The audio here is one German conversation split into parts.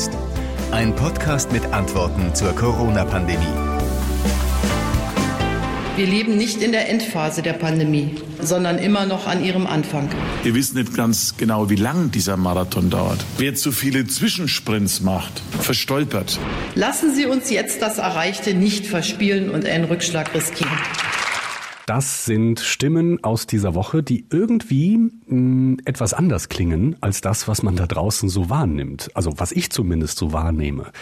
jetzt. Ein Podcast mit Antworten zur Corona-Pandemie. Wir leben nicht in der Endphase der Pandemie, sondern immer noch an ihrem Anfang. Wir wissen nicht ganz genau, wie lang dieser Marathon dauert. Wer zu viele Zwischensprints macht, verstolpert. Lassen Sie uns jetzt das Erreichte nicht verspielen und einen Rückschlag riskieren. Das sind Stimmen aus dieser Woche, die irgendwie mh, hm, etwas anders klingen als das, was man da draußen so wahrnimmt. Also was ich zumindest so wahrnehme.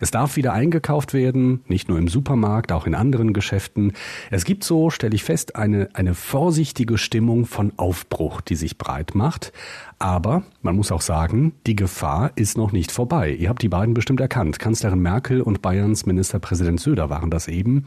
Es darf wieder eingekauft werden, nicht nur im Supermarkt, auch in anderen Geschäften. Es gibt so, stelle ich fest, eine, eine vorsichtige Stimmung von Aufbruch, die sich breit macht. Aber man muss auch sagen, die Gefahr ist noch nicht vorbei. Ihr habt die beiden bestimmt erkannt. Kanzlerin Merkel und Bayerns Ministerpräsident Söder waren das eben.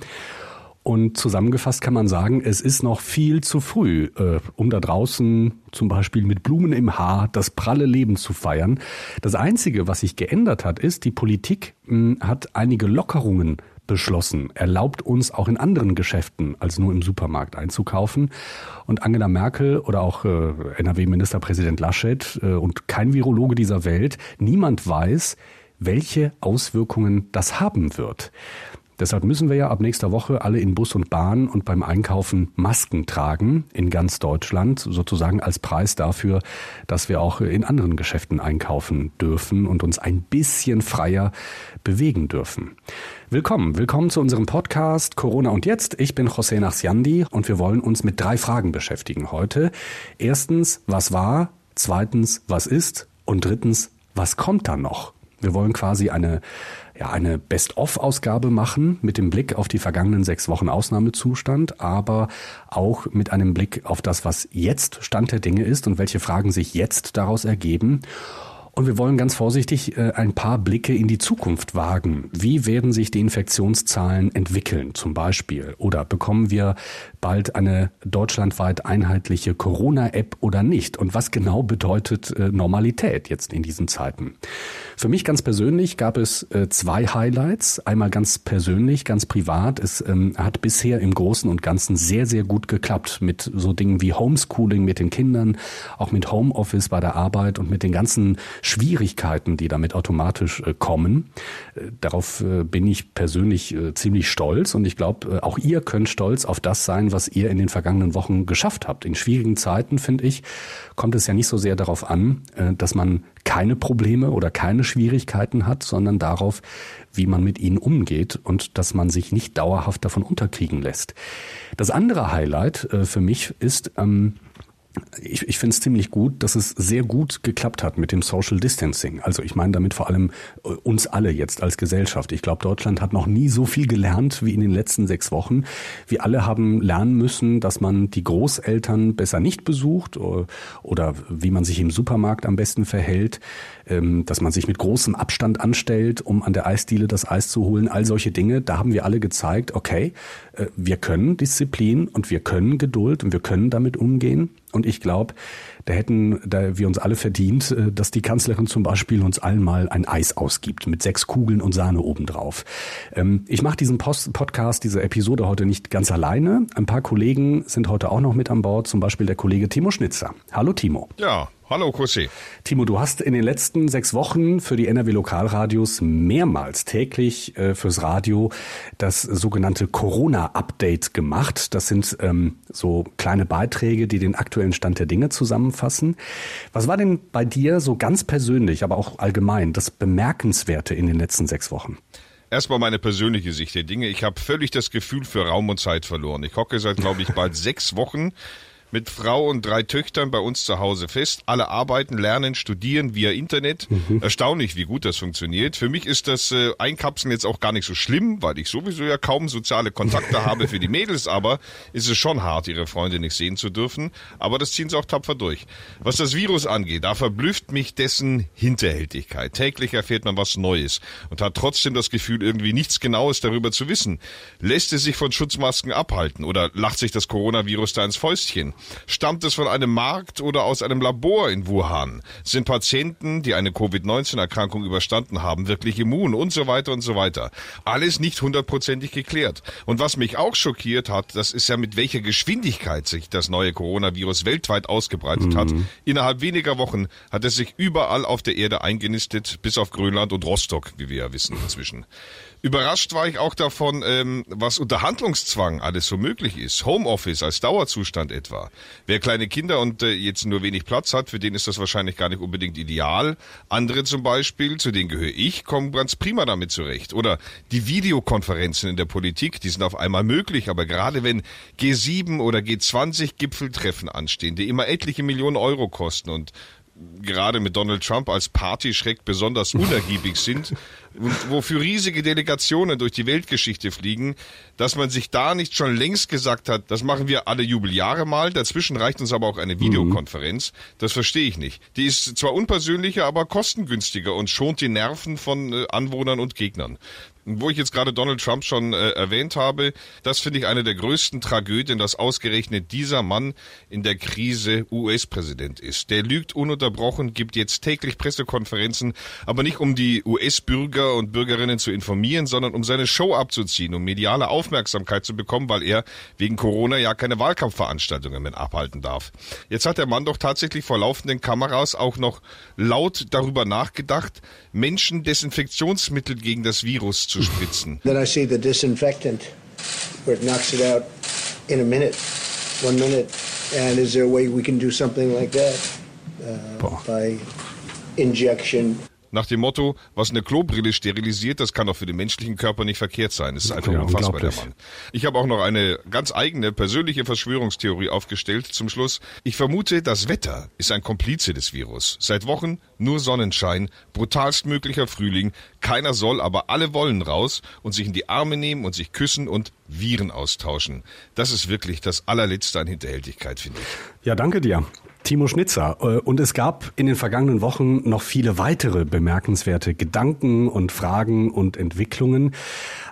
Und zusammengefasst kann man sagen, es ist noch viel zu früh, äh, um da draußen zum Beispiel mit Blumen im Haar das pralle Leben zu feiern. Das Einzige, was sich geändert hat, ist, die Politik mh, hm, hat einige Lockerungen beschlossen, erlaubt uns auch in anderen Geschäften als nur im Supermarkt einzukaufen. Und Angela Merkel oder auch äh, NRW-Ministerpräsident Laschet äh, und kein Virologe dieser Welt, niemand weiß, welche Auswirkungen das haben wird. Deshalb müssen wir ja ab nächster Woche alle in Bus und Bahn und beim Einkaufen Masken tragen in ganz Deutschland, sozusagen als Preis dafür, dass wir auch in anderen Geschäften einkaufen dürfen und uns ein bisschen freier bewegen dürfen. Willkommen, willkommen zu unserem Podcast Corona und jetzt. Ich bin José Nachsiandi und wir wollen uns mit drei Fragen beschäftigen heute. Erstens, was war? Zweitens, was ist? Und drittens, was kommt da noch? Wir wollen quasi eine ja, eine Best-of-Ausgabe machen mit dem Blick auf die vergangenen sechs Wochen Ausnahmezustand, aber auch mit einem Blick auf das, was jetzt Stand der Dinge ist und welche Fragen sich jetzt daraus ergeben. Und wir wollen ganz vorsichtig äh, ein paar Blicke in die Zukunft wagen. Wie werden sich die Infektionszahlen entwickeln zum Beispiel? Oder bekommen wir bald eine deutschlandweit einheitliche Corona-App oder nicht? Und was genau bedeutet äh, Normalität jetzt in diesen Zeiten? Für mich ganz persönlich gab es äh, zwei Highlights. Einmal ganz persönlich, ganz privat. Es ähm, hat bisher im Großen und Ganzen sehr, sehr gut geklappt mit so Dingen wie Homeschooling mit den Kindern, auch mit Homeoffice bei der Arbeit und mit den ganzen Schwierigkeiten, die damit automatisch äh, kommen. Äh, darauf äh, bin ich persönlich ziemlich stolz und ich glaube, auch ihr könnt stolz auf das sein, was ihr in den vergangenen Wochen geschafft habt. In schwierigen Zeiten, finde ich, kommt es ja nicht so sehr darauf an, dass man keine Probleme oder keine Schwierigkeiten hat, sondern darauf, wie man mit ihnen umgeht und dass man sich nicht dauerhaft davon unterkriegen lässt. Das andere Highlight für mich ist, ähm, ich, ich finde es ziemlich gut, dass es sehr gut geklappt hat mit dem Social Distancing. Also ich meine damit vor allem äh, uns alle jetzt als Gesellschaft. Ich glaube, Deutschland hat noch nie so viel gelernt wie in den letzten sechs Wochen. Wir alle haben lernen müssen, dass man die Großeltern besser nicht besucht oder, oder wie man sich im Supermarkt am besten verhält, ähm, dass man sich mit großem Abstand anstellt, um an der Eisdiele das Eis zu holen. All solche Dinge, da haben wir alle gezeigt, okay, äh, wir können Disziplin und wir können Geduld und wir können damit umgehen. Und ich glaube, da hätten da wir uns alle verdient, äh, dass die Kanzlerin zum Beispiel uns allen mal ein Eis ausgibt mit sechs Kugeln und Sahne obendrauf. Ähm, ich mache diesen Post Podcast, diese Episode heute nicht ganz alleine. Ein paar Kollegen sind heute auch noch mit an Bord, zum Beispiel der Kollege Timo Schnitzer. Hallo Timo. Ja, Hallo Kussi. Timo, du hast in den letzten sechs Wochen für die NRW Lokalradios mehrmals täglich äh, fürs Radio das sogenannte Corona-Update gemacht. Das sind ähm, so kleine Beiträge, die den aktuellen Stand der Dinge zusammenfassen. Was war denn bei dir so ganz persönlich, aber auch allgemein das Bemerkenswerte in den letzten sechs Wochen? Erstmal meine persönliche Sicht der Dinge. Ich habe völlig das Gefühl für Raum und Zeit verloren. Ich hocke seit, glaube ich, bald sechs Wochen mit Frau und drei Töchtern bei uns zu Hause fest. Alle arbeiten, lernen, studieren via Internet. Mhm. Erstaunlich, wie gut das funktioniert. Für mich ist das äh, Einkapseln jetzt auch gar nicht so schlimm, weil ich sowieso ja kaum soziale Kontakte habe für die Mädels, aber ist es schon hart, ihre Freunde nicht sehen zu dürfen. Aber das ziehen sie auch tapfer durch. Was das Virus angeht, da verblüfft mich dessen Hinterhältigkeit. Täglich erfährt man was Neues und hat trotzdem das Gefühl, irgendwie nichts Genaues darüber zu wissen. Lässt es sich von Schutzmasken abhalten oder lacht sich das Coronavirus da ins Fäustchen? Stammt es von einem Markt oder aus einem Labor in Wuhan? Sind Patienten, die eine Covid-19-Erkrankung überstanden haben, wirklich immun und so weiter und so weiter? Alles nicht hundertprozentig geklärt. Und was mich auch schockiert hat, das ist ja mit welcher Geschwindigkeit sich das neue Coronavirus weltweit ausgebreitet mhm. hat. Innerhalb weniger Wochen hat es sich überall auf der Erde eingenistet, bis auf Grönland und Rostock, wie wir ja wissen inzwischen. Überrascht war ich auch davon, ähm, was unter Handlungszwang alles so möglich ist. Homeoffice als Dauerzustand etwa. Wer kleine Kinder und äh, jetzt nur wenig Platz hat, für den ist das wahrscheinlich gar nicht unbedingt ideal. Andere zum Beispiel, zu denen gehöre ich, kommen ganz prima damit zurecht. Oder die Videokonferenzen in der Politik, die sind auf einmal möglich, aber gerade wenn G7 oder G20 Gipfeltreffen anstehen, die immer etliche Millionen Euro kosten und gerade mit Donald Trump als Partyschreck besonders unergiebig sind und wofür riesige Delegationen durch die Weltgeschichte fliegen, dass man sich da nicht schon längst gesagt hat, das machen wir alle Jubeljahre mal, dazwischen reicht uns aber auch eine Videokonferenz, das verstehe ich nicht. Die ist zwar unpersönlicher, aber kostengünstiger und schont die Nerven von äh, Anwohnern und Gegnern. Wo ich jetzt gerade Donald Trump schon äh, erwähnt habe, das finde ich eine der größten Tragödien, dass ausgerechnet dieser Mann in der Krise US-Präsident ist. Der lügt ununterbrochen, gibt jetzt täglich Pressekonferenzen, aber nicht um die US-Bürger und Bürgerinnen zu informieren, sondern um seine Show abzuziehen, um mediale Aufmerksamkeit zu bekommen, weil er wegen Corona ja keine Wahlkampfveranstaltungen mehr abhalten darf. Jetzt hat der Mann doch tatsächlich vor laufenden Kameras auch noch laut darüber nachgedacht, Menschen Desinfektionsmittel gegen das Virus zu spritzen. Then I see the disinfectant where it knocks it out in a minute, one minute. And is there a way we can do something like that uh, by injection? Nach dem Motto, was eine Klobrille sterilisiert, das kann doch für den menschlichen Körper nicht verkehrt sein. Das ist einfach ja, unfassbar, der Mann. Ich habe auch noch eine ganz eigene persönliche Verschwörungstheorie aufgestellt zum Schluss. Ich vermute, das Wetter ist ein Komplize des Virus. Seit Wochen nur Sonnenschein, brutalstmöglicher Frühling, keiner soll, aber alle wollen raus und sich in die Arme nehmen und sich küssen und Viren austauschen. Das ist wirklich das allerletzte an Hinterhältigkeit, finde ich. Ja, danke dir. Timo Schnitzer. Äh, und es gab in den vergangenen Wochen noch viele weitere bemerkenswerte Gedanken und Fragen und Entwicklungen.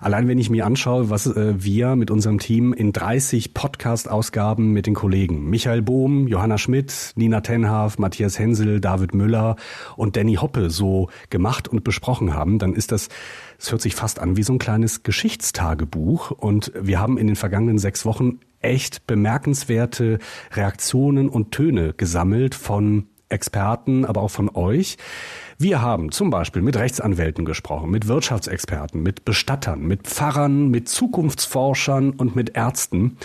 Allein wenn ich mir anschaue, was äh, wir mit unserem Team in 30 Podcast-Ausgaben mit den Kollegen Michael Bohm, Johanna Schmidt, Nina Tenhaf, Matthias Hensel, David Müller und Danny Hoppe so gemacht und besprochen haben, dann ist das es hört sich fast an wie so ein kleines Geschichtstagebuch. Und wir haben in den vergangenen sechs Wochen echt bemerkenswerte Reaktionen und Töne gesammelt von Experten, aber auch von euch. Wir haben zum Beispiel mit Rechtsanwälten gesprochen, mit Wirtschaftsexperten, mit Bestattern, mit Pfarrern, mit Zukunftsforschern und mit Ärzten.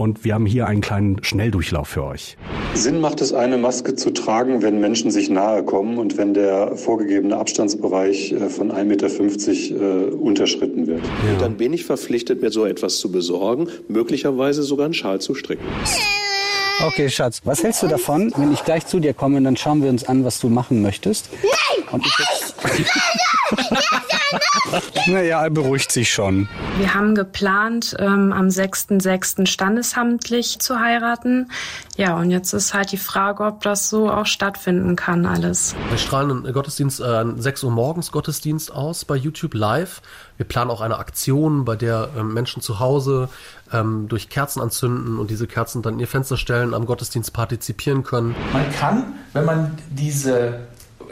Und wir haben hier einen kleinen Schnelldurchlauf für euch. Sinn macht es, eine Maske zu tragen, wenn Menschen sich nahe kommen und wenn der vorgegebene Abstandsbereich äh, von 1,50 Meter äh, unterschritten wird. Ja. Dann bin ich verpflichtet, mir so etwas zu besorgen, möglicherweise sogar einen Schal zu stricken. Okay, Schatz, was hältst du davon, wenn ich gleich zu dir komme, dann schauen wir uns an, was du machen möchtest? Nein! Und ich jetzt naja, er beruhigt sich schon. Wir haben geplant, ähm, am 6.6. standesamtlich zu heiraten. Ja, und jetzt ist halt die Frage, ob das so auch stattfinden kann, alles. Wir strahlen einen Gottesdienst, äh, 6 Uhr morgens Gottesdienst aus bei YouTube live. Wir planen auch eine Aktion, bei der ähm, Menschen zu Hause ähm, durch Kerzen anzünden und diese Kerzen dann in ihr Fenster stellen, am Gottesdienst partizipieren können. Man kann, wenn man diese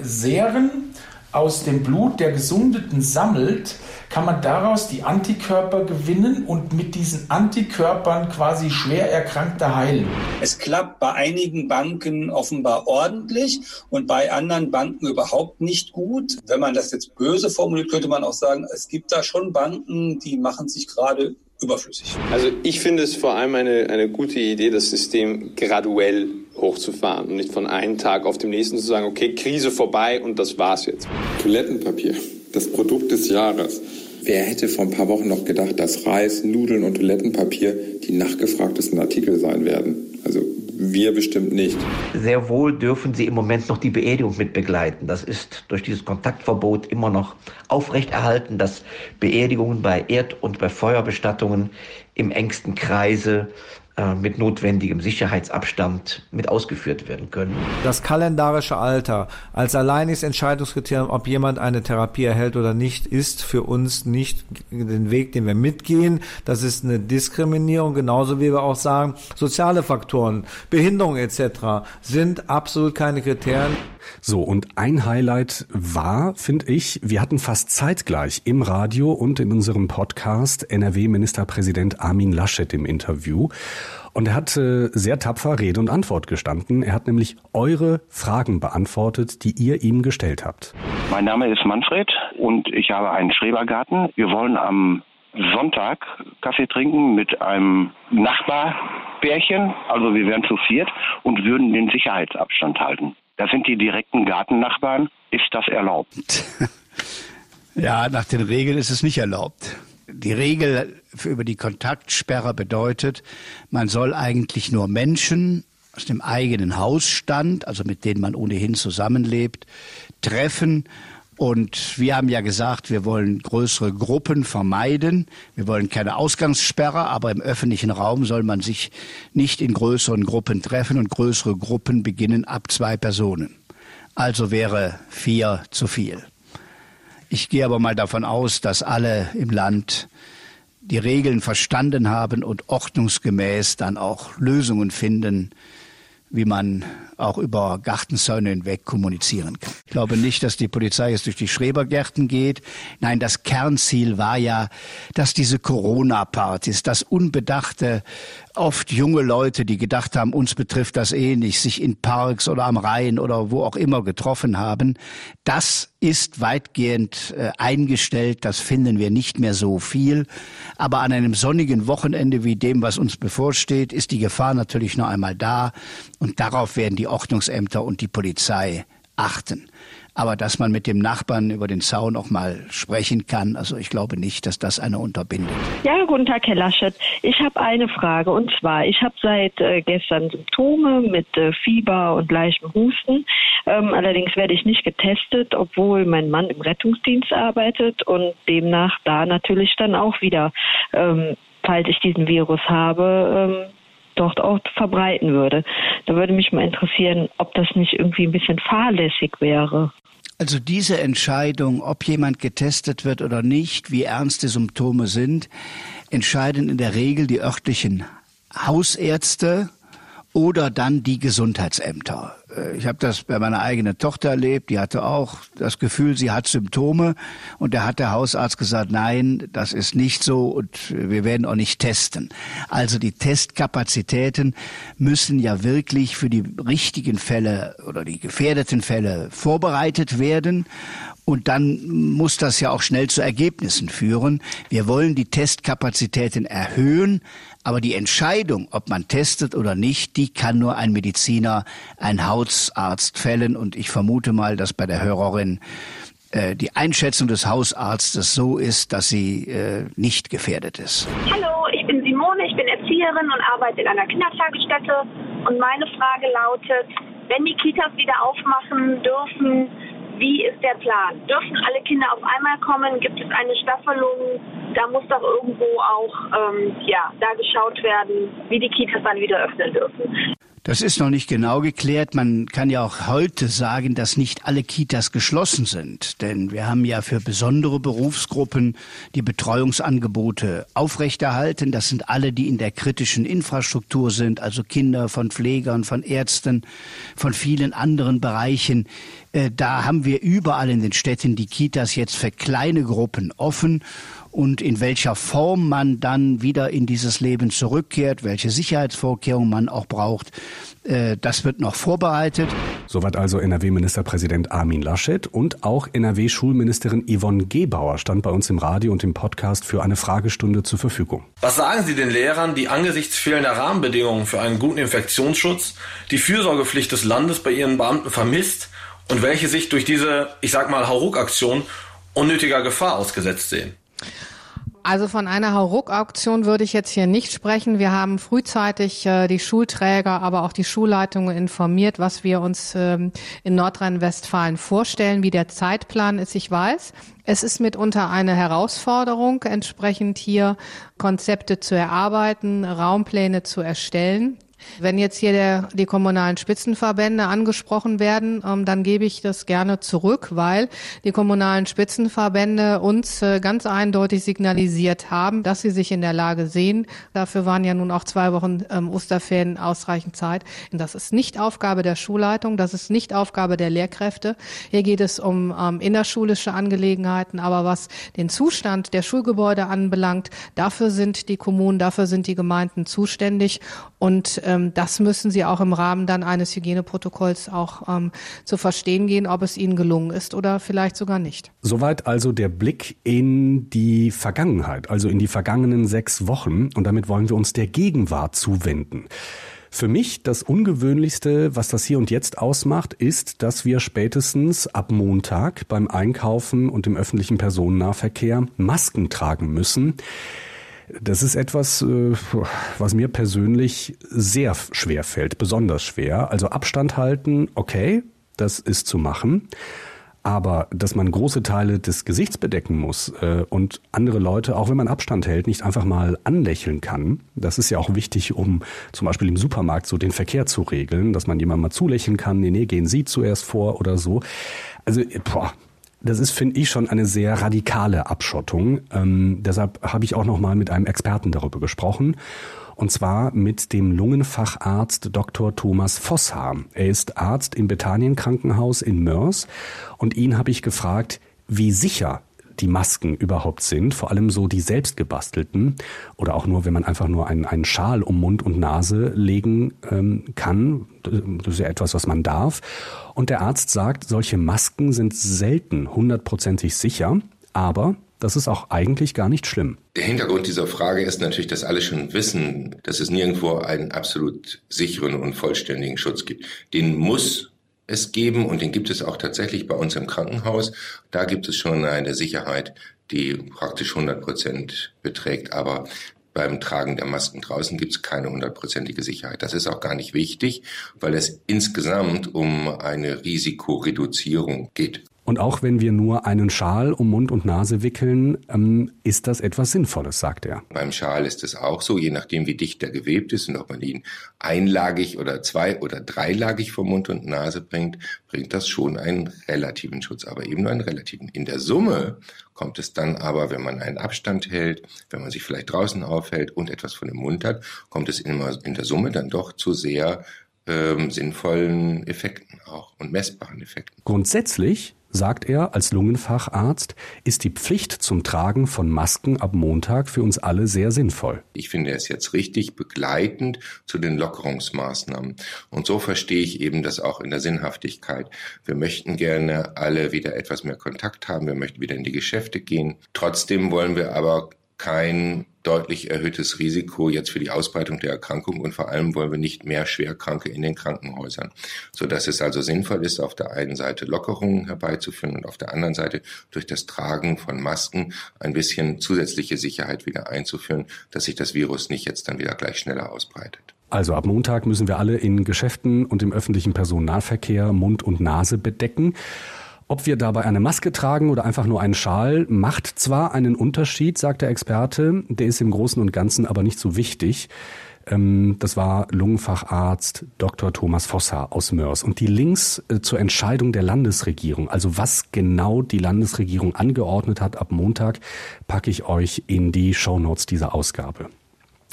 Serien aus dem Blut der Gesundeten sammelt, kann man daraus die Antikörper gewinnen und mit diesen Antikörpern quasi schwer Erkrankte heilen. Es klappt bei einigen Banken offenbar ordentlich und bei anderen Banken überhaupt nicht gut. Wenn man das jetzt böse formuliert, könnte man auch sagen, es gibt da schon Banken, die machen sich gerade überflüssig. Also ich finde es vor allem eine, eine gute Idee, das System graduell hochzufahren und nicht von einem Tag auf den nächsten zu sagen, okay, Krise vorbei und das war's jetzt. Toilettenpapier, das Produkt des Jahres. Wer hätte vor ein paar Wochen noch gedacht, dass Reis, Nudeln und Toilettenpapier die nachgefragtesten Artikel sein werden? Also wir bestimmt nicht. Sehr wohl dürfen Sie im Moment noch die Beerdigung mit begleiten. Das ist durch dieses Kontaktverbot immer noch aufrechterhalten, dass Beerdigungen bei Erd- und bei Feuerbestattungen im engsten Kreise mit notwendigem Sicherheitsabstand mit ausgeführt werden können. Das kalendarische Alter als alleiniges Entscheidungskriterium, ob jemand eine Therapie erhält oder nicht, ist für uns nicht den Weg, den wir mitgehen. Das ist eine Diskriminierung, genauso wie wir auch sagen, soziale Faktoren, Behinderung etc. sind absolut keine Kriterien. So, und ein Highlight war, finde ich, wir hatten fast zeitgleich im Radio und in unserem Podcast NRW-Ministerpräsident Armin Laschet im Interview. Und er hat äh, sehr tapfer Rede und Antwort gestanden. Er hat nämlich eure Fragen beantwortet, die ihr ihm gestellt habt. Mein Name ist Manfred und ich habe einen Schrebergarten. Wir wollen am Sonntag Kaffee trinken mit einem Nachbarbärchen. Also wir wären zu viert und würden den Sicherheitsabstand halten. Das sind die direkten Gartennachbarn. Ist das erlaubt? ja, nach den Regeln ist es nicht erlaubt. Die Regel über die Kontaktsperre bedeutet, man soll eigentlich nur Menschen aus dem eigenen Hausstand, also mit denen man ohnehin zusammenlebt, treffen. Und wir haben ja gesagt, wir wollen größere Gruppen vermeiden. Wir wollen keine Ausgangssperre, aber im öffentlichen Raum soll man sich nicht in größeren Gruppen treffen und größere Gruppen beginnen ab zwei Personen. Also wäre vier zu viel. Ich gehe aber mal davon aus, dass alle im Land die Regeln verstanden haben und ordnungsgemäß dann auch Lösungen finden, wie man auch über Gartenzäune hinweg kommunizieren kann. Ich glaube nicht, dass die Polizei jetzt durch die Schrebergärten geht. Nein, das Kernziel war ja, dass diese Corona-Partys, das unbedachte, oft junge Leute, die gedacht haben, uns betrifft das eh nicht, sich in Parks oder am Rhein oder wo auch immer getroffen haben, das ist weitgehend äh, eingestellt. Das finden wir nicht mehr so viel. Aber an einem sonnigen Wochenende wie dem, was uns bevorsteht, ist die Gefahr natürlich noch einmal da. Und darauf werden die die Ordnungsämter und die Polizei achten. Aber dass man mit dem Nachbarn über den Zaun auch mal sprechen kann, also ich glaube nicht, dass das eine unterbindet. Ja, guten Tag, Herr Laschet. Ich habe eine Frage und zwar, ich habe seit äh, gestern Symptome mit äh, Fieber und leichtem Husten. Ähm, allerdings werde ich nicht getestet, obwohl mein Mann im Rettungsdienst arbeitet und demnach da natürlich dann auch wieder, ähm, falls ich diesen Virus habe, ähm, dort auch verbreiten würde. Da würde mich mal interessieren, ob das nicht irgendwie ein bisschen fahrlässig wäre. Also diese Entscheidung, ob jemand getestet wird oder nicht, wie ernst die Symptome sind, entscheiden in der Regel die örtlichen Hausärzte oder dann die Gesundheitsämter. Äh, ich habe das bei meiner eigenen Tochter erlebt, die hatte auch das Gefühl, sie hat Symptome und da hat der Hausarzt gesagt, nein, das ist nicht so und wir werden auch nicht testen. Also die Testkapazitäten müssen ja wirklich für die richtigen Fälle oder die gefährdeten Fälle vorbereitet werden und dann muss das ja auch schnell zu Ergebnissen führen. Wir wollen die Testkapazitäten erhöhen, aber die Entscheidung, ob man testet oder nicht, die kann nur ein Mediziner, ein Hausarzt fällen. Und ich vermute mal, dass bei der Hörerin äh, die Einschätzung des Hausarztes so ist, dass sie äh, nicht gefährdet ist. Hallo, ich bin Simone, ich bin Erzieherin und arbeite in einer Kindertagesstätte. Und meine Frage lautet, wenn die Kitas wieder aufmachen dürfen, wie ist der Plan? Dürfen alle Kinder auf einmal kommen? Gibt es eine Staffelung? Da muss doch irgendwo auch ähm, ja, da geschaut werden, wie die Kitas dann wieder öffnen dürfen. Das ist noch nicht genau geklärt. Man kann ja auch heute sagen, dass nicht alle Kitas geschlossen sind. Denn wir haben ja für besondere Berufsgruppen die Betreuungsangebote aufrechterhalten. Das sind alle, die in der kritischen Infrastruktur sind, also Kinder von Pflegern, von Ärzten, von vielen anderen Bereichen. Äh, da haben wir überall in den Städten die Kitas jetzt für kleine Gruppen offen und in welcher Form man dann wieder in dieses Leben zurückkehrt, welche Sicherheitsvorkehrungen man auch braucht, äh, das wird noch vorbereitet. Soweit also NRW-Ministerpräsident Armin Laschet und auch NRW-Schulministerin Yvonne Gebauer stand bei uns im Radio und im Podcast für eine Fragestunde zur Verfügung. Was sagen Sie den Lehrern, die angesichts fehlender Rahmenbedingungen für einen guten Infektionsschutz die Fürsorgepflicht des Landes bei ihren Beamten vermisst und welche sich durch diese, ich sag mal, Hauruck-Aktion unnötiger Gefahr ausgesetzt sehen? Also von einer Hauruck-Auktion würde ich jetzt hier nicht sprechen. Wir haben frühzeitig äh, die Schulträger, aber auch die Schulleitungen informiert, was wir uns ähm, in Nordrhein-Westfalen vorstellen, wie der Zeitplan ist. Ich weiß, es ist mitunter eine Herausforderung, entsprechend hier Konzepte zu erarbeiten, Raumpläne zu erstellen. Wenn jetzt hier der, die kommunalen Spitzenverbände angesprochen werden, ähm, dann gebe ich das gerne zurück, weil die kommunalen Spitzenverbände uns äh, ganz eindeutig signalisiert haben, dass sie sich in der Lage sehen. Dafür waren ja nun auch zwei Wochen ähm, Osterferien ausreichend Zeit. Und das ist nicht Aufgabe der Schulleitung, das ist nicht Aufgabe der Lehrkräfte. Hier geht es um ähm, innerschulische Angelegenheiten, aber was den Zustand der Schulgebäude anbelangt, dafür sind die Kommunen, dafür sind die Gemeinden zuständig und ähm, das müssen sie auch im Rahmen dann eines Hygieneprotokolls auch ähm, zu verstehen gehen, ob es ihnen gelungen ist oder vielleicht sogar nicht. Soweit also der Blick in die Vergangenheit, also in die vergangenen sechs Wochen. Und damit wollen wir uns der Gegenwart zuwenden. Für mich das Ungewöhnlichste, was das hier und jetzt ausmacht, ist, dass wir spätestens ab Montag beim Einkaufen und im öffentlichen Personennahverkehr Masken tragen müssen. Das ist etwas, äh, was mir persönlich sehr schwer fällt, besonders schwer. Also Abstand halten, okay, das ist zu machen. Aber dass man große Teile des Gesichts bedecken muss äh, und andere Leute, auch wenn man Abstand hält, nicht einfach mal anlächeln kann, das ist ja auch wichtig, um zum Beispiel im Supermarkt so den Verkehr zu regeln, dass man jemandem mal zulächeln kann, nee, nee, gehen Sie zuerst vor oder so. Also, boah, das ist, finde ich, schon eine sehr radikale Abschottung. Ähm, deshalb habe ich auch noch mal mit einem Experten darüber gesprochen. Und zwar mit dem Lungenfacharzt Dr. Thomas Vosshaar. Er ist Arzt im Bethanien Krankenhaus in Mörs. Und ihn habe ich gefragt, wie sicher die Masken überhaupt sind, vor allem so die selbstgebastelten oder auch nur, wenn man einfach nur einen, einen Schal um Mund und Nase legen ähm, kann. Das ist ja etwas, was man darf. Und der Arzt sagt, solche Masken sind selten hundertprozentig sicher, aber das ist auch eigentlich gar nicht schlimm. Der Hintergrund dieser Frage ist natürlich, dass alle schon wissen, dass es nirgendwo einen absolut sicheren und vollständigen Schutz gibt. Den muss es geben und den gibt es auch tatsächlich bei uns im Krankenhaus. Da gibt es schon eine Sicherheit, die praktisch 100 Prozent beträgt. Aber beim Tragen der Masken draußen gibt es keine hundertprozentige Sicherheit. Das ist auch gar nicht wichtig, weil es insgesamt um eine Risikoreduzierung geht. Und auch wenn wir nur einen Schal um Mund und Nase wickeln, ähm, ist das etwas Sinnvolles, sagt er. Beim Schal ist es auch so, je nachdem wie dicht er gewebt ist und ob man ihn einlagig oder zwei- oder dreilagig vor Mund und Nase bringt, bringt das schon einen relativen Schutz, aber eben nur einen relativen. In der Summe kommt es dann aber, wenn man einen Abstand hält, wenn man sich vielleicht draußen aufhält und etwas von dem Mund hat, kommt es immer in der Summe dann doch zu sehr ähm, sinnvollen Effekten auch und messbaren Effekten. Grundsätzlich sagt er, als Lungenfacharzt, ist die Pflicht zum Tragen von Masken ab Montag für uns alle sehr sinnvoll. Ich finde es jetzt richtig begleitend zu den Lockerungsmaßnahmen. Und so verstehe ich eben das auch in der Sinnhaftigkeit. Wir möchten gerne alle wieder etwas mehr Kontakt haben. Wir möchten wieder in die Geschäfte gehen. Trotzdem wollen wir aber kein deutlich erhöhtes Risiko jetzt für die Ausbreitung der Erkrankung und vor allem wollen wir nicht mehr Schwerkranke in den Krankenhäusern, so dass es also sinnvoll ist, auf der einen Seite Lockerungen herbeizuführen und auf der anderen Seite durch das Tragen von Masken ein bisschen zusätzliche Sicherheit wieder einzuführen, dass sich das Virus nicht jetzt dann wieder gleich schneller ausbreitet. Also ab Montag müssen wir alle in Geschäften und im öffentlichen Personennahverkehr Mund und Nase bedecken. Ob wir dabei eine Maske tragen oder einfach nur einen Schal, macht zwar einen Unterschied, sagt der Experte, der ist im Großen und Ganzen aber nicht so wichtig. Ähm, das war Lungenfacharzt Dr. Thomas Vosser aus Mörs. Und die Links äh, zur Entscheidung der Landesregierung, also was genau die Landesregierung angeordnet hat ab Montag, packe ich euch in die Shownotes dieser Ausgabe.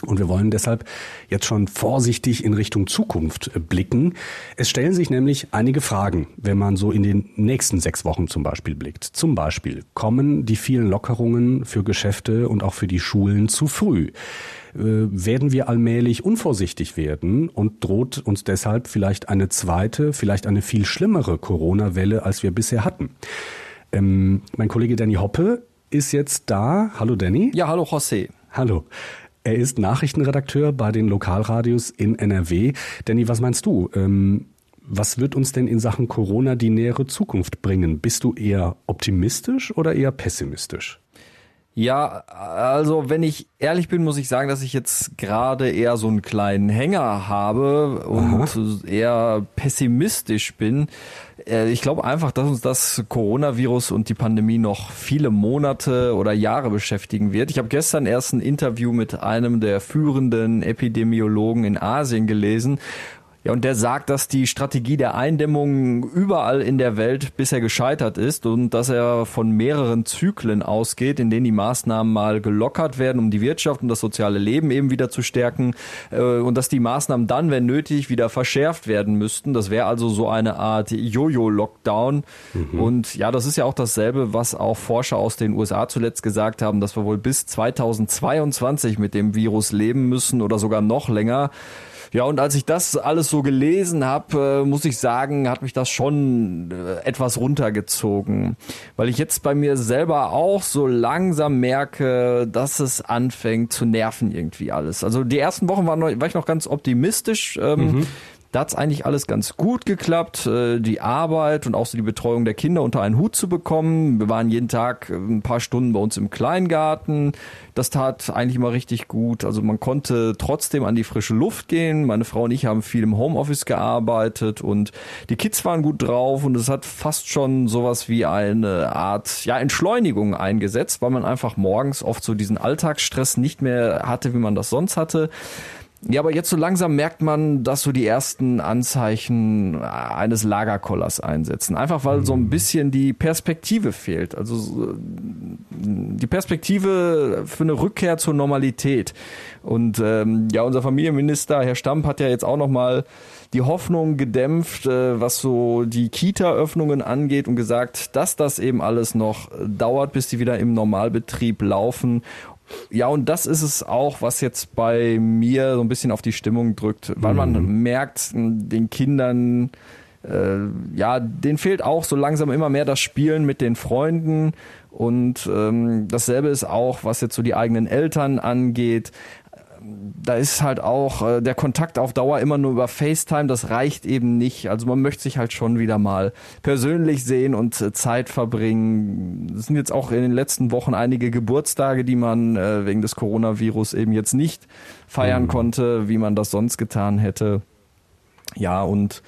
Und wir wollen deshalb jetzt schon vorsichtig in Richtung Zukunft äh, blicken. Es stellen sich nämlich einige Fragen, wenn man so in den nächsten sechs Wochen zum Beispiel blickt. Zum Beispiel, kommen die vielen Lockerungen für Geschäfte und auch für die Schulen zu früh? Äh, werden wir allmählich unvorsichtig werden und droht uns deshalb vielleicht eine zweite, vielleicht eine viel schlimmere Corona-Welle, als wir bisher hatten? Ähm, mein Kollege Danny Hoppe ist jetzt da. Hallo Danny. Ja, hallo José. Hallo. Er ist Nachrichtenredakteur bei den Lokalradios in NRW. Danny, was meinst du? Ähm, was wird uns denn in Sachen Corona die nähere Zukunft bringen? Bist du eher optimistisch oder eher pessimistisch? Ja, also wenn ich ehrlich bin, muss ich sagen, dass ich jetzt gerade eher so einen kleinen Hänger habe und Aha. eher pessimistisch bin. Äh, ich glaube einfach, dass uns das Coronavirus und die Pandemie noch viele Monate oder Jahre beschäftigen wird. Ich habe gestern erst ein Interview mit einem der führenden Epidemiologen in Asien gelesen ja, und der sagt, dass die Strategie der Eindämmung überall in der Welt bisher gescheitert ist und dass er von mehreren Zyklen ausgeht, in denen die Maßnahmen mal gelockert werden, um die Wirtschaft und das soziale Leben eben wieder zu stärken äh, und dass die Maßnahmen dann, wenn nötig, wieder verschärft werden müssten. Das wäre also so eine Art Jojo-Lockdown. Mhm. Und ja, das ist ja auch dasselbe, was auch Forscher aus den USA zuletzt gesagt haben, dass wir wohl bis 2022 mit dem Virus leben müssen oder sogar noch länger. Ja, und als ich das alles so gelesen habe, äh, muss ich sagen, hat mich das schon äh, etwas runtergezogen, weil ich jetzt bei mir selber auch so langsam merke, dass es anfängt zu nerven irgendwie alles. Also die ersten Wochen waren noch, war ich noch ganz optimistisch. Ähm, mhm. Da hat's eigentlich alles ganz gut geklappt, äh, die Arbeit und auch so die Betreuung der Kinder unter einen Hut zu bekommen. Wir waren jeden Tag äh, ein paar Stunden bei uns im Kleingarten. Das tat eigentlich immer richtig gut. Also man konnte trotzdem an die frische Luft gehen. Meine Frau und ich haben viel im Homeoffice gearbeitet und die Kids waren gut drauf und es hat fast schon sowas wie eine Art ja, Entschleunigung eingesetzt, weil man einfach morgens oft so diesen Alltagsstress nicht mehr hatte, wie man das sonst hatte. Ja, aber jetzt so langsam merkt man, dass so die ersten Anzeichen eines Lagerkollers einsetzen. Einfach weil so ein mhm. bisschen die Perspektive fehlt. Also die Perspektive für eine Rückkehr zur Normalität. Und ähm, ja, unser Familienminister, Herr Stamp, hat ja jetzt auch noch mal die Hoffnung gedämpft, äh, was so die Kita-Öffnungen angeht und gesagt, dass das eben alles noch dauert, bis die wieder im Normalbetrieb laufen ja, und das ist es auch, was jetzt bei mir so ein bisschen auf die Stimmung drückt, weil man mhm. merkt, den Kindern, äh, ja, denen fehlt auch so langsam immer mehr das Spielen mit den Freunden. Und ähm, dasselbe ist auch, was jetzt so die eigenen Eltern angeht da ist halt auch äh, der Kontakt auf Dauer immer nur über FaceTime, das reicht eben nicht. Also man möchte sich halt schon wieder mal persönlich sehen und äh, Zeit verbringen. Es sind jetzt auch in den letzten Wochen einige Geburtstage, die man äh, wegen des Coronavirus eben jetzt nicht feiern mhm. konnte, wie man das sonst getan hätte. Ja, und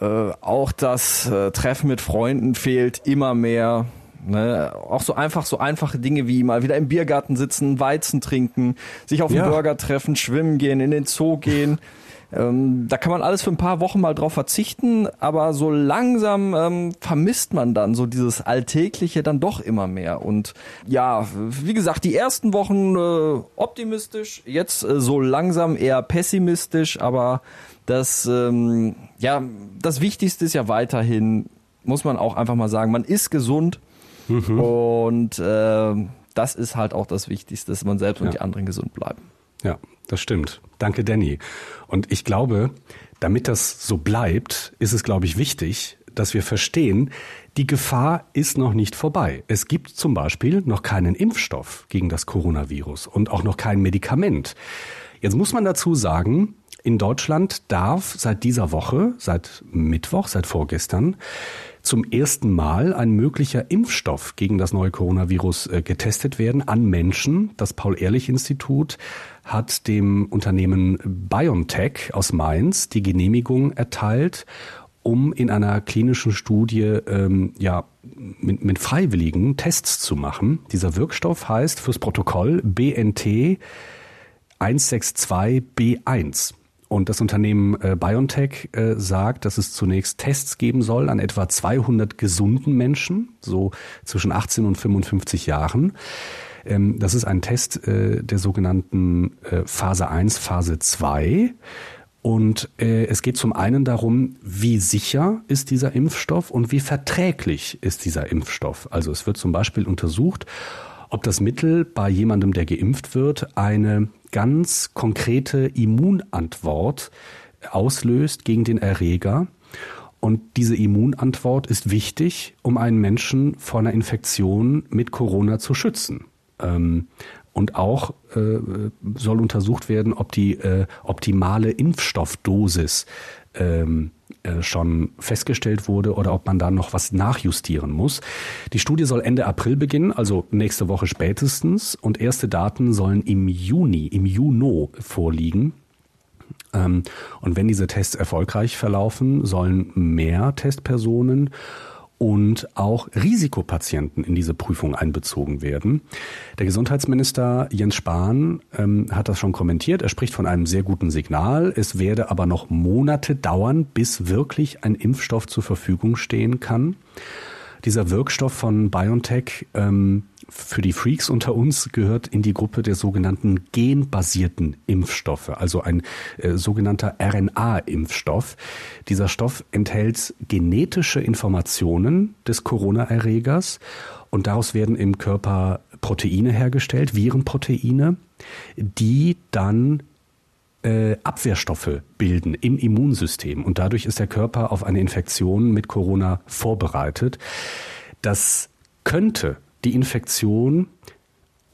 äh, auch das äh, Treffen mit Freunden fehlt immer mehr. Ne? Auch so einfach, so einfache Dinge wie mal wieder im Biergarten sitzen, Weizen trinken, sich auf ja. Burger treffen, schwimmen gehen, in den Zoo gehen. Ähm, da kann man alles für ein paar Wochen mal drauf verzichten, aber so langsam ähm, vermisst man dann so dieses Alltägliche dann doch immer mehr. Und ja, wie gesagt, die ersten Wochen äh, optimistisch, jetzt äh, so langsam eher pessimistisch, aber das, ähm, ja, das Wichtigste ist ja weiterhin, muss man auch einfach mal sagen, man ist gesund, Mhm. Und äh, das ist halt auch das Wichtigste, dass man selbst ja. und die anderen gesund bleiben. Ja, das stimmt. Danke, Danny. Und ich glaube, damit das so bleibt, ist es, glaube ich, wichtig, dass wir verstehen, die Gefahr ist noch nicht vorbei. Es gibt zum Beispiel noch keinen Impfstoff gegen das Coronavirus und auch noch kein Medikament. Jetzt muss man dazu sagen, in Deutschland darf seit dieser Woche, seit Mittwoch, seit vorgestern, zum ersten Mal ein möglicher Impfstoff gegen das neue Coronavirus äh, getestet werden an Menschen. Das Paul-Ehrlich-Institut hat dem Unternehmen BioNTech aus Mainz die Genehmigung erteilt, um in einer klinischen Studie ähm, ja, mit, mit Freiwilligen Tests zu machen. Dieser Wirkstoff heißt fürs Protokoll BNT 162B1. Und das Unternehmen äh, BioNTech äh, sagt, dass es zunächst Tests geben soll an etwa 200 gesunden Menschen, so zwischen 18 und 55 Jahren. Ähm, das ist ein Test äh, der sogenannten äh, Phase 1, Phase 2. Und äh, es geht zum einen darum, wie sicher ist dieser Impfstoff und wie verträglich ist dieser Impfstoff. Also es wird zum Beispiel untersucht, ob das Mittel bei jemandem, der geimpft wird, eine ganz konkrete Immunantwort auslöst gegen den Erreger. Und diese Immunantwort ist wichtig, um einen Menschen vor einer Infektion mit Corona zu schützen. Ähm, und auch äh, soll untersucht werden, ob die äh, optimale Impfstoffdosis ähm, äh, schon festgestellt wurde oder ob man da noch was nachjustieren muss. Die Studie soll Ende April beginnen, also nächste Woche spätestens, und erste Daten sollen im Juni, im Juno vorliegen. Ähm, und wenn diese Tests erfolgreich verlaufen, sollen mehr Testpersonen und auch Risikopatienten in diese Prüfung einbezogen werden. Der Gesundheitsminister Jens Spahn ähm, hat das schon kommentiert. Er spricht von einem sehr guten Signal. Es werde aber noch Monate dauern, bis wirklich ein Impfstoff zur Verfügung stehen kann. Dieser Wirkstoff von BioNTech ähm, für die Freaks unter uns gehört in die Gruppe der sogenannten genbasierten Impfstoffe, also ein äh, sogenannter RNA-Impfstoff. Dieser Stoff enthält genetische Informationen des Corona-Erregers und daraus werden im Körper Proteine hergestellt, Virenproteine, die dann äh, Abwehrstoffe bilden im Immunsystem und dadurch ist der Körper auf eine Infektion mit Corona vorbereitet. Das könnte die Infektion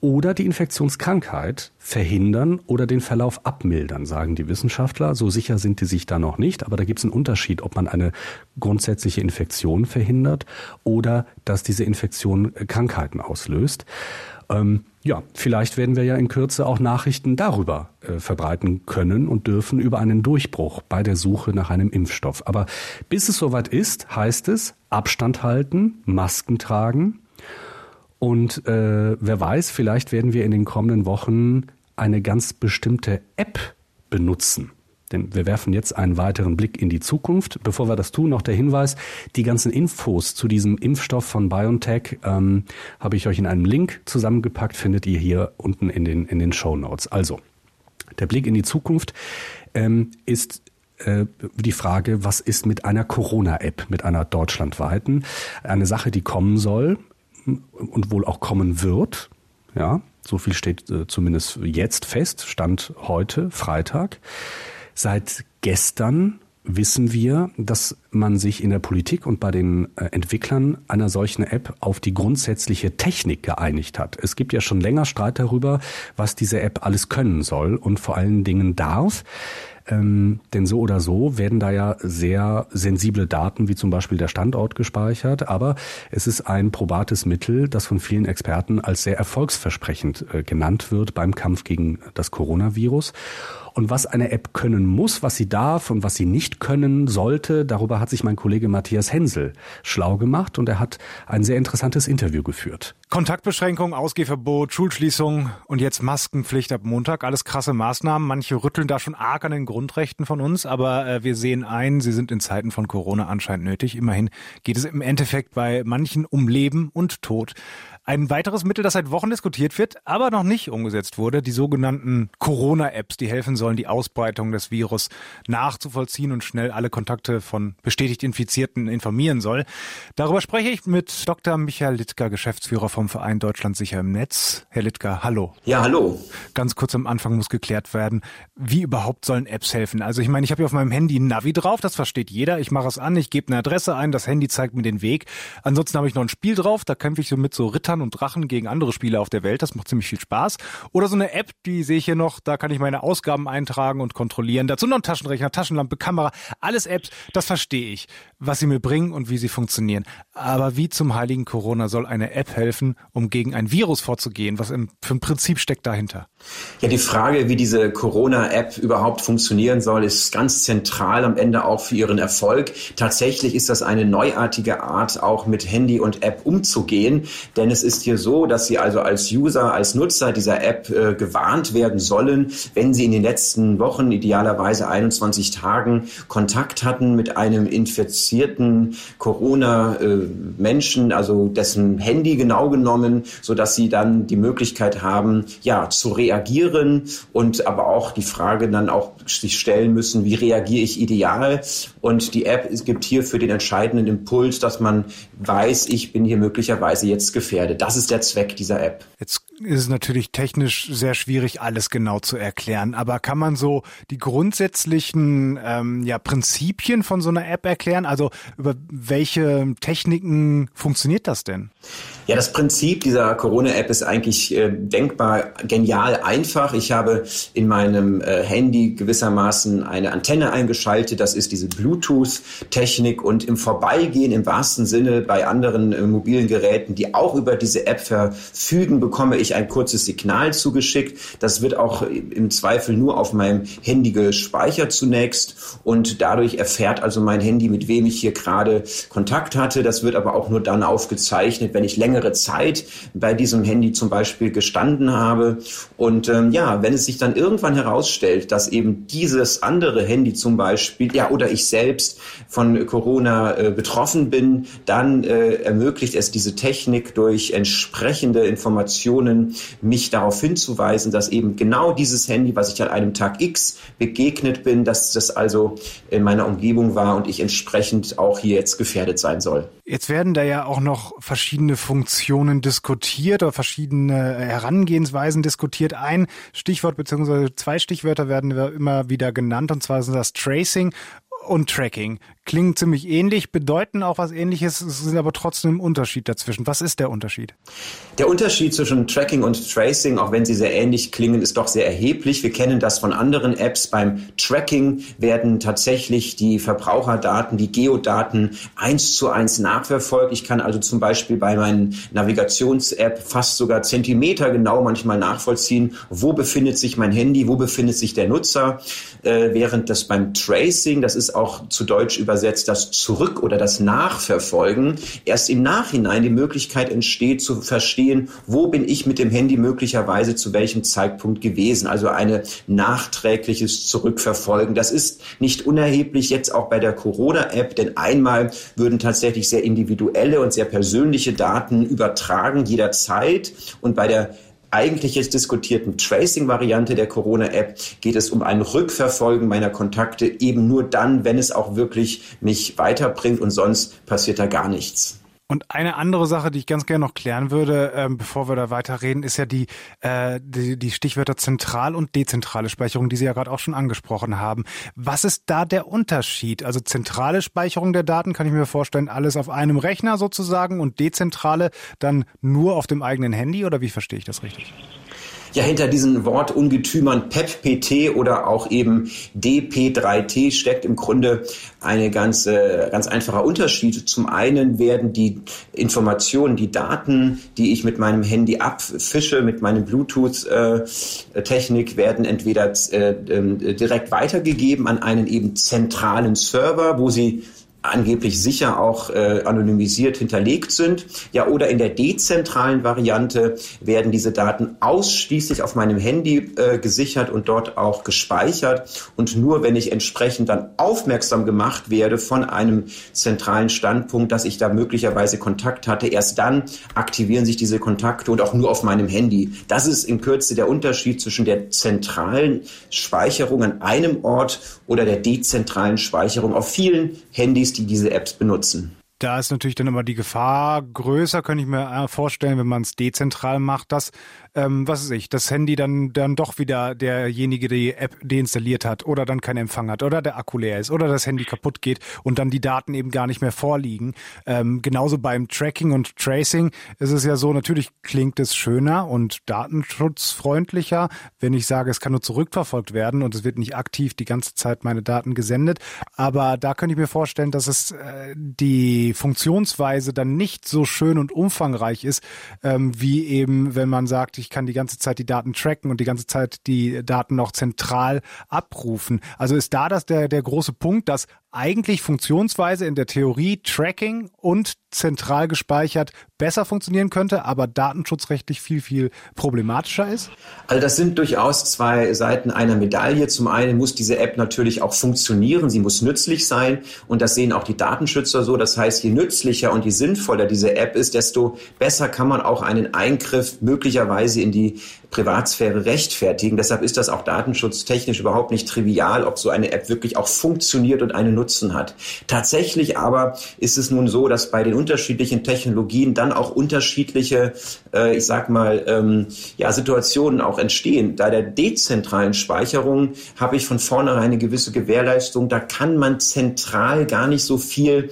oder die Infektionskrankheit verhindern oder den Verlauf abmildern, sagen die Wissenschaftler. So sicher sind die sich da noch nicht, aber da gibt es einen Unterschied, ob man eine grundsätzliche Infektion verhindert oder dass diese Infektion äh, Krankheiten auslöst. Ähm, ja, vielleicht werden wir ja in Kürze auch Nachrichten darüber äh, verbreiten können und dürfen über einen Durchbruch bei der Suche nach einem Impfstoff. Aber bis es soweit ist, heißt es Abstand halten, Masken tragen, und äh, wer weiß, vielleicht werden wir in den kommenden Wochen eine ganz bestimmte App benutzen. Denn wir werfen jetzt einen weiteren Blick in die Zukunft. Bevor wir das tun, noch der Hinweis, die ganzen Infos zu diesem Impfstoff von BioNTech ähm, habe ich euch in einem Link zusammengepackt, findet ihr hier unten in den, in den Show Notes. Also, der Blick in die Zukunft ähm, ist äh, die Frage, was ist mit einer Corona-App, mit einer deutschlandweiten? Eine Sache, die kommen soll, und wohl auch kommen wird. Ja, so viel steht äh, zumindest jetzt fest, stand heute, Freitag. Seit gestern wissen wir, dass man sich in der Politik und bei den äh, Entwicklern einer solchen App auf die grundsätzliche Technik geeinigt hat. Es gibt ja schon länger Streit darüber, was diese App alles können soll und vor allen Dingen darf. Ähm, denn so oder so werden da ja sehr sensible Daten, wie zum Beispiel der Standort, gespeichert. Aber es ist ein probates Mittel, das von vielen Experten als sehr erfolgsversprechend äh, genannt wird beim Kampf gegen das Coronavirus. Und was eine App können muss, was sie darf und was sie nicht können sollte, darüber hat sich mein Kollege Matthias Hensel schlau gemacht und er hat ein sehr interessantes Interview geführt. Kontaktbeschränkung, Ausgehverbot, Schulschließung und jetzt Maskenpflicht ab Montag. Alles krasse Maßnahmen. Manche rütteln da schon arg an den Grundrechten von uns, aber äh, wir sehen ein, sie sind in Zeiten von Corona anscheinend nötig. Immerhin geht es im Endeffekt bei manchen um Leben und Tod. Ein weiteres Mittel, das seit Wochen diskutiert wird, aber noch nicht umgesetzt wurde, die sogenannten Corona-Apps, die helfen sollen, die Ausbreitung des Virus nachzuvollziehen und schnell alle Kontakte von bestätigt Infizierten informieren soll. Darüber spreche ich mit Dr. Michael Littger, Geschäftsführer vom Verein Deutschland sicher im Netz. Herr Littger, hallo. Ja, hallo. Ganz kurz am Anfang muss geklärt werden, wie überhaupt sollen Apps helfen? Also ich meine, ich habe hier auf meinem Handy ein Navi drauf, das versteht jeder. Ich mache es an, ich gebe eine Adresse ein, das Handy zeigt mir den Weg. Ansonsten habe ich noch ein Spiel drauf, da kämpfe ich so mit so Rittern Rittern und Drachen gegen andere Spieler auf der Welt. Das macht ziemlich viel Spaß. Oder so eine App, die sehe ich hier noch, da kann ich meine Ausgaben eintragen und kontrollieren. Dazu noch ein Taschenrechner, Taschenlampe, Kamera, alles Apps, das verstehe ich, was sie mir bringen und wie sie funktionieren. Aber wie zum heiligen Corona soll eine App helfen, um gegen ein Virus vorzugehen? Was im, für ein Prinzip steckt dahinter? Ja, die Frage, wie diese Corona-App überhaupt funktionieren soll, ist ganz zentral am Ende auch für ihren Erfolg. Tatsächlich ist das eine neuartige Art, auch mit Handy und App umzugehen, denn es ist hier so, dass Sie also als User, als Nutzer dieser App äh, gewarnt werden sollen, wenn Sie in den letzten Wochen, idealerweise 21 Tagen, Kontakt hatten mit einem infizierten Corona-Menschen, äh, also dessen Handy genau genommen, so dass Sie dann die Möglichkeit haben, ja, zu reagieren und aber auch die Frage dann auch sich stellen müssen, wie reagiere ich ideal? Und die App gibt hierfür den entscheidenden Impuls, dass man weiß, ich bin hier möglicherweise jetzt gefährdet werde. Das ist der Zweck dieser App. Jetzt ist es natürlich technisch sehr schwierig, alles genau zu erklären. Aber kann man so die grundsätzlichen ähm, ja, Prinzipien von so einer App erklären? Also über welche Techniken funktioniert das denn? Ja, das Prinzip dieser Corona-App ist eigentlich äh, denkbar genial einfach. Ich habe in meinem äh, Handy gewissermaßen eine Antenne eingeschaltet. Das ist diese Bluetooth-Technik und im Vorbeigehen im wahrsten Sinne bei anderen äh, mobilen Geräten, die auch über diese App verfügen, bekomme ich ein kurzes Signal zugeschickt. Das wird auch im Zweifel nur auf meinem Handy gespeichert zunächst und dadurch erfährt also mein Handy, mit wem ich hier gerade Kontakt hatte. Das wird aber auch nur dann aufgezeichnet, wenn ich länger längere Zeit bei diesem Handy zum Beispiel gestanden habe. Und ähm, ja, wenn es sich dann irgendwann herausstellt, dass eben dieses andere Handy zum Beispiel, ja, oder ich selbst von Corona äh, betroffen bin, dann äh, ermöglicht es diese Technik durch entsprechende Informationen, mich darauf hinzuweisen, dass eben genau dieses Handy, was ich an einem Tag X begegnet bin, dass das also in meiner Umgebung war und ich entsprechend auch hier jetzt gefährdet sein soll. Jetzt werden da ja auch noch verschiedene Funktionen diskutiert oder verschiedene Herangehensweisen diskutiert. Ein Stichwort beziehungsweise zwei Stichwörter werden immer wieder genannt und zwar sind das Tracing und Tracking klingen ziemlich ähnlich, bedeuten auch was ähnliches, sind aber trotzdem ein Unterschied dazwischen. Was ist der Unterschied? Der Unterschied zwischen Tracking und Tracing, auch wenn sie sehr ähnlich klingen, ist doch sehr erheblich. Wir kennen das von anderen Apps. Beim Tracking werden tatsächlich die Verbraucherdaten, die Geodaten eins zu eins nachverfolgt. Ich kann also zum Beispiel bei meinen Navigations-App fast sogar Zentimeter genau manchmal nachvollziehen, wo befindet sich mein Handy, wo befindet sich der Nutzer, äh, während das beim Tracing, das ist auch zu Deutsch über übersetzt, das Zurück- oder das Nachverfolgen, erst im Nachhinein die Möglichkeit entsteht zu verstehen, wo bin ich mit dem Handy möglicherweise zu welchem Zeitpunkt gewesen. Also eine nachträgliches Zurückverfolgen. Das ist nicht unerheblich jetzt auch bei der Corona-App, denn einmal würden tatsächlich sehr individuelle und sehr persönliche Daten übertragen jederzeit und bei der eigentlich jetzt diskutierten Tracing-Variante der Corona-App geht es um ein Rückverfolgen meiner Kontakte eben nur dann, wenn es auch wirklich mich weiterbringt und sonst passiert da gar nichts. Und eine andere Sache, die ich ganz gerne noch klären würde, ähm, bevor wir da weiterreden, ist ja die, äh, die, die Stichwörter zentral und dezentrale Speicherung, die Sie ja gerade auch schon angesprochen haben. Was ist da der Unterschied? Also zentrale Speicherung der Daten kann ich mir vorstellen, alles auf einem Rechner sozusagen und dezentrale dann nur auf dem eigenen Handy oder wie verstehe ich das richtig? Ja hinter diesen Wortungetümern PEP-PT oder auch eben DP3T steckt im Grunde eine ganz, ganz einfacher Unterschied. Zum einen werden die Informationen, die Daten, die ich mit meinem Handy abfische, mit meinem Bluetooth-Technik, werden entweder äh, äh, direkt weitergegeben an einen eben zentralen Server, wo sie angeblich sicher auch äh, anonymisiert hinterlegt sind. Ja, oder in der dezentralen Variante werden diese Daten ausschließlich auf meinem Handy äh, gesichert und dort auch gespeichert. Und nur wenn ich entsprechend dann aufmerksam gemacht werde von einem zentralen Standpunkt, dass ich da möglicherweise Kontakt hatte, erst dann aktivieren sich diese Kontakte und auch nur auf meinem Handy. Das ist in Kürze der Unterschied zwischen der zentralen Speicherung an einem Ort oder der dezentralen Speicherung auf vielen Handys, die diese Apps benutzen. Da ist natürlich dann immer die Gefahr größer, könnte ich mir äh, vorstellen, wenn man es dezentral macht, dass, ähm, was weiß ich, das Handy dann, dann doch wieder derjenige die App deinstalliert hat oder dann keinen Empfang hat oder der Akku leer ist oder das Handy kaputt geht und dann die Daten eben gar nicht mehr vorliegen. Ähm, genauso beim Tracking und Tracing ist es ja so, natürlich klingt es schöner und datenschutzfreundlicher, wenn ich sage, es kann nur zurückverfolgt werden und es wird nicht aktiv die ganze Zeit meine Daten gesendet. Aber da könnte ich mir vorstellen, dass es äh, die Funktionsweise dann nicht so schön und umfangreich ist, ähm, wie eben, wenn man sagt, kann die ganze Zeit die Daten tracken und die ganze Zeit die Daten noch zentral abrufen. Also ist da das der, der große Punkt, dass eigentlich funktionsweise in der Theorie Tracking und zentral gespeichert besser funktionieren könnte, aber datenschutzrechtlich viel, viel problematischer ist? Also das sind durchaus zwei Seiten einer Medaille. Zum einen muss diese App natürlich auch funktionieren, sie muss nützlich sein und das sehen auch die Datenschützer so. Das heißt, je nützlicher und je sinnvoller diese App ist, desto besser kann man auch einen Eingriff möglicherweise in die Privatsphäre rechtfertigen. Deshalb ist das auch datenschutztechnisch überhaupt nicht trivial, ob so eine App wirklich auch funktioniert und einen Nutzen hat. Tatsächlich aber ist es nun so, dass bei den unterschiedlichen Technologien dann auch unterschiedliche, äh, ich sag mal, ähm, ja, Situationen auch entstehen. Bei der dezentralen Speicherung habe ich von vornherein eine gewisse Gewährleistung. Da kann man zentral gar nicht so viel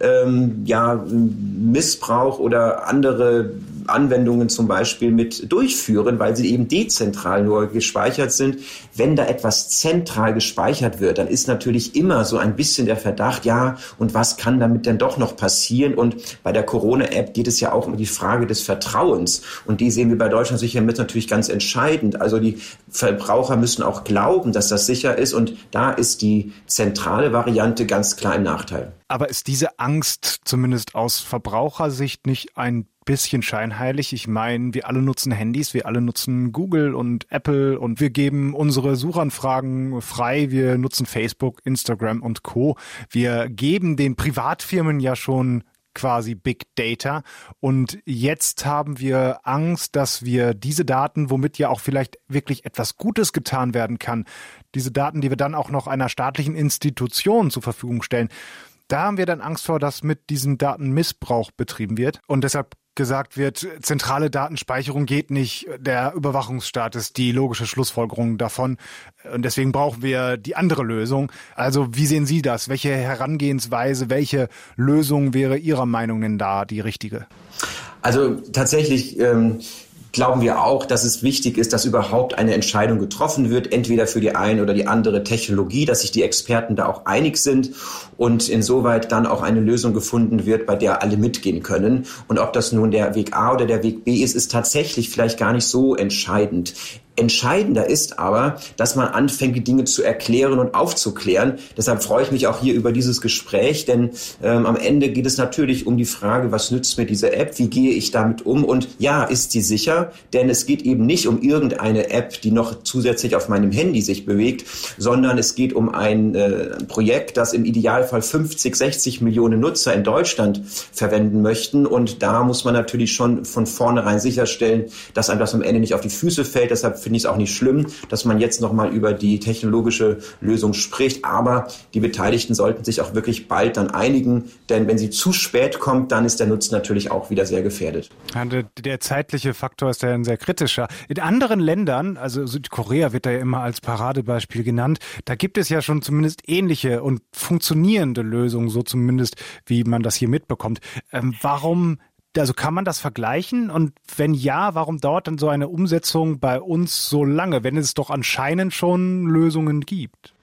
ähm, ja, Missbrauch oder andere Anwendungen zum Beispiel mit durchführen, weil sie eben dezentral nur gespeichert sind. Wenn da etwas zentral gespeichert wird, dann ist natürlich immer so ein bisschen der Verdacht, ja, und was kann damit denn doch noch passieren? Und bei der Corona-App geht es ja auch um die Frage des Vertrauens. Und die sehen wir bei Deutschland sicher mit natürlich ganz entscheidend. Also die Verbraucher müssen auch glauben, dass das sicher ist. Und da ist die zentrale Variante ganz klar im Nachteil. Aber ist diese Angst zumindest aus Verbrauchersicht nicht ein bisschen scheinheilig. Ich meine, wir alle nutzen Handys, wir alle nutzen Google und Apple und wir geben unsere Suchanfragen frei. Wir nutzen Facebook, Instagram und Co. Wir geben den Privatfirmen ja schon quasi Big Data. Und jetzt haben wir Angst, dass wir diese Daten, womit ja auch vielleicht wirklich etwas Gutes getan werden kann, diese Daten, die wir dann auch noch einer staatlichen Institution zur Verfügung stellen, da haben wir dann Angst vor, dass mit diesen Daten Missbrauch betrieben wird. Und deshalb gesagt wird, zentrale Datenspeicherung geht nicht, der Überwachungsstaat ist die logische Schlussfolgerung davon. Und deswegen brauchen wir die andere Lösung. Also wie sehen Sie das? Welche Herangehensweise, welche Lösung wäre Ihrer Meinung denn da die richtige? Also tatsächlich ähm, glauben wir auch, dass es wichtig ist, dass überhaupt eine Entscheidung getroffen wird, entweder für die eine oder die andere Technologie, dass sich die Experten da auch einig sind und insoweit dann auch eine Lösung gefunden wird, bei der alle mitgehen können. Und ob das nun der Weg A oder der Weg B ist, ist tatsächlich vielleicht gar nicht so entscheidend. Entscheidender ist aber, dass man anfängt, die Dinge zu erklären und aufzuklären. Deshalb freue ich mich auch hier über dieses Gespräch, denn ähm, am Ende geht es natürlich um die Frage, was nützt mir diese App, wie gehe ich damit um und ja, ist sie sicher? Denn es geht eben nicht um irgendeine App, die noch zusätzlich auf meinem Handy sich bewegt, sondern es geht um ein äh, Projekt, das im Idealfall 50, 60 Millionen Nutzer in Deutschland verwenden möchten und da muss man natürlich schon von vornherein sicherstellen, dass einem das am Ende nicht auf die Füße fällt. Deshalb finde ich es auch nicht schlimm, dass man jetzt nochmal über die technologische Lösung spricht. Aber die Beteiligten sollten sich auch wirklich bald dann einigen, denn wenn sie zu spät kommt, dann ist der Nutzen natürlich auch wieder sehr gefährdet. Ja, der, der, zeitliche Faktor ist ja ein sehr kritischer. In anderen Ländern, also Südkorea wird da ja immer als Paradebeispiel genannt, da gibt es ja schon zumindest ähnliche und funktionierende Lösungen, so zumindest wie man das hier mitbekommt. Ähm, warum also kann man das vergleichen? Und wenn ja, warum dauert dann so eine Umsetzung bei uns so lange, wenn es doch anscheinend schon Lösungen gibt?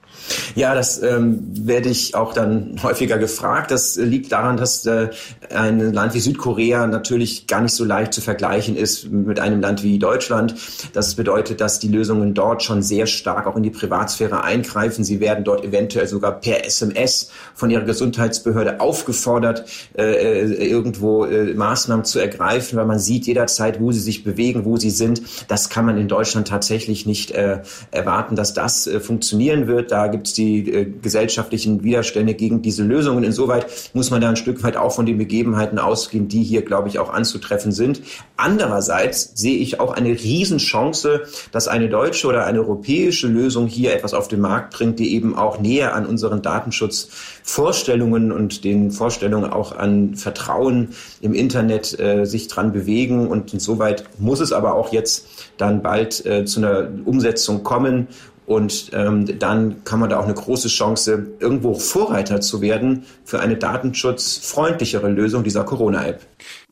Ja, das ähm, werde ich auch dann häufiger gefragt. Das liegt daran, dass äh, ein Land wie Südkorea natürlich gar nicht so leicht zu vergleichen ist mit einem Land wie Deutschland. Das bedeutet, dass die Lösungen dort schon sehr stark auch in die Privatsphäre eingreifen. Sie werden dort eventuell sogar per SMS von ihrer Gesundheitsbehörde aufgefordert, äh, äh, irgendwo äh, Maßnahmen zu ergreifen, weil man sieht jederzeit, wo sie sich bewegen, wo sie sind. Das kann man in Deutschland tatsächlich nicht äh, erwarten, dass das äh, funktionieren wird. Da gibt es die äh, gesellschaftlichen Widerstände gegen diese Lösungen. Insoweit muss man da ein Stück weit auch von den Begebenheiten ausgehen, die hier, glaube ich, auch anzutreffen sind. Andererseits sehe ich auch eine Riesenchance, dass eine deutsche oder eine europäische Lösung hier etwas auf den Markt bringt, die eben auch näher an unseren Datenschutzvorstellungen und den Vorstellungen auch an Vertrauen im Internet äh, sich dran bewegen. Und insoweit muss es aber auch jetzt dann bald äh, zu einer Umsetzung kommen. Und ähm, dann kann man da auch eine große Chance, irgendwo Vorreiter zu werden für eine datenschutzfreundlichere Lösung dieser Corona-App.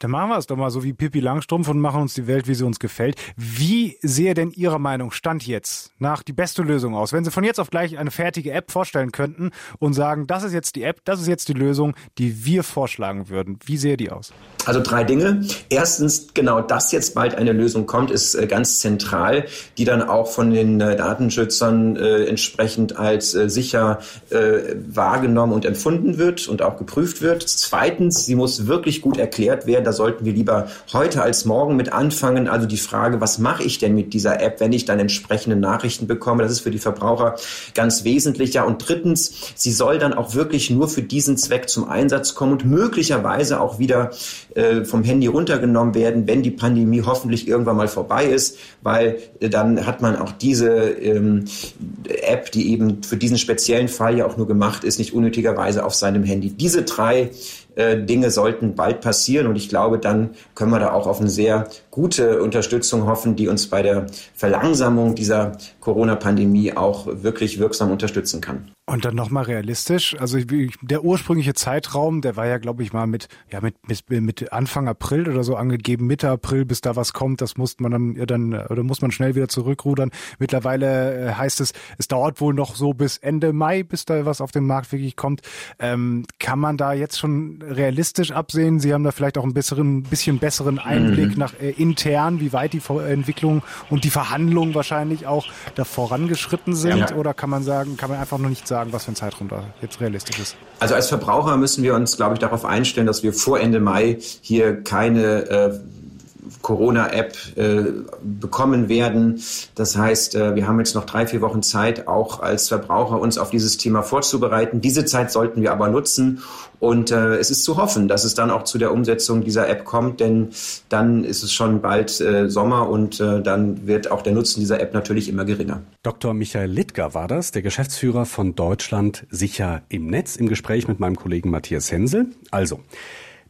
Dann machen wir es doch mal so wie Pippi Langstrumpf und machen uns die Welt, wie sie uns gefällt. Wie sehe denn Ihrer Meinung Stand jetzt nach die beste Lösung aus? Wenn Sie von jetzt auf gleich eine fertige App vorstellen könnten und sagen, das ist jetzt die App, das ist jetzt die Lösung, die wir vorschlagen würden. Wie sehe die aus? Also drei Dinge. Erstens, genau, dass jetzt bald eine Lösung kommt, ist äh, ganz zentral, die dann auch von den äh, Datenschützern äh, entsprechend als sicher wahrgenommen und empfunden wird und auch geprüft wird. Zweitens, sie muss wirklich gut erklärt werden. Sollten wir lieber heute als morgen mit anfangen. Also die Frage, was mache ich denn mit dieser App, wenn ich dann entsprechende Nachrichten bekomme? Das ist für die Verbraucher ganz wesentlich. Ja, und drittens, sie soll dann auch wirklich nur für diesen Zweck zum Einsatz kommen und möglicherweise auch wieder äh, vom Handy runtergenommen werden, wenn die Pandemie hoffentlich irgendwann mal vorbei ist, weil äh, dann hat man auch diese ähm, App, die eben für diesen speziellen Fall ja auch nur gemacht ist, nicht unnötigerweise auf seinem Handy. Diese drei Dinge sollten bald passieren und ich glaube, dann können wir da auch auf eine sehr gute Unterstützung hoffen, die uns bei der Verlangsamung dieser Corona-Pandemie auch wirklich wirksam unterstützen kann. Und dann nochmal realistisch. Also der ursprüngliche Zeitraum, der war ja, glaube ich, mal mit, ja, mit, mit, mit Anfang April oder so angegeben, Mitte April, bis da was kommt. Das muss man dann, ja, dann, oder muss man schnell wieder zurückrudern. Mittlerweile äh, heißt es, es dauert wohl noch so bis Ende Mai, bis da was auf den Markt wirklich kommt. Ähm, kann man da jetzt schon realistisch absehen? Sie haben da vielleicht auch ein besseren, bisschen besseren Einblick mhm. nach äh, intern, wie weit die Entwicklung und die Verhandlungen wahrscheinlich auch da vorangeschritten sind? Ja. Oder kann man sagen, kann man einfach noch nicht sagen, sagen, was für ein Zeitraum da jetzt realistisch ist? Also als Verbraucher müssen wir uns, glaube ich, darauf einstellen, dass wir vor Ende Mai hier keine äh, Corona-App äh, bekommen werden. Das heißt, äh, wir haben jetzt noch drei, vier Wochen Zeit, auch als Verbraucher uns auf dieses Thema vorzubereiten. Diese Zeit sollten wir aber nutzen und äh, es ist zu hoffen, dass es dann auch zu der Umsetzung dieser App kommt, denn dann ist es schon bald äh, Sommer und äh, dann wird auch der Nutzen dieser App natürlich immer geringer. Dr. Michael Littger war das, der Geschäftsführer von Deutschland sicher im Netz, im Gespräch mit meinem Kollegen Matthias Hensel. Also,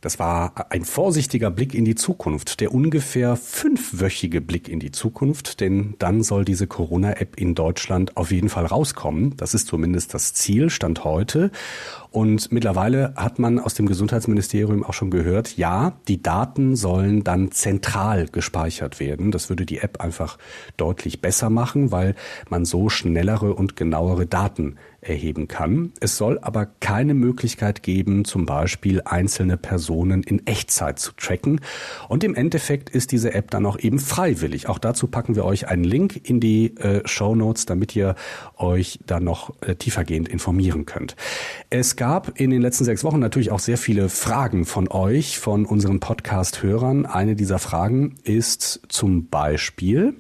das war ein vorsichtiger Blick in die Zukunft, der ungefähr fünfwöchige Blick in die Zukunft, denn dann soll diese Corona-App in Deutschland auf jeden Fall rauskommen. Das ist zumindest das Ziel, Stand heute. Und mittlerweile hat man aus dem Gesundheitsministerium auch schon gehört, ja, die Daten sollen dann zentral gespeichert werden. Das würde die App einfach deutlich besser machen, weil man so schnellere und genauere Daten erheben kann. Es soll aber keine Möglichkeit geben, zum Beispiel einzelne Personen in Echtzeit zu tracken. Und im Endeffekt ist diese App dann auch eben freiwillig. Auch dazu packen wir euch einen Link in die äh, Show Notes, damit ihr euch da noch äh, tiefergehend informieren könnt. Es gab in den letzten sechs Wochen natürlich auch sehr viele Fragen von euch, von unseren Podcast-Hörern. Eine dieser Fragen ist zum Beispiel,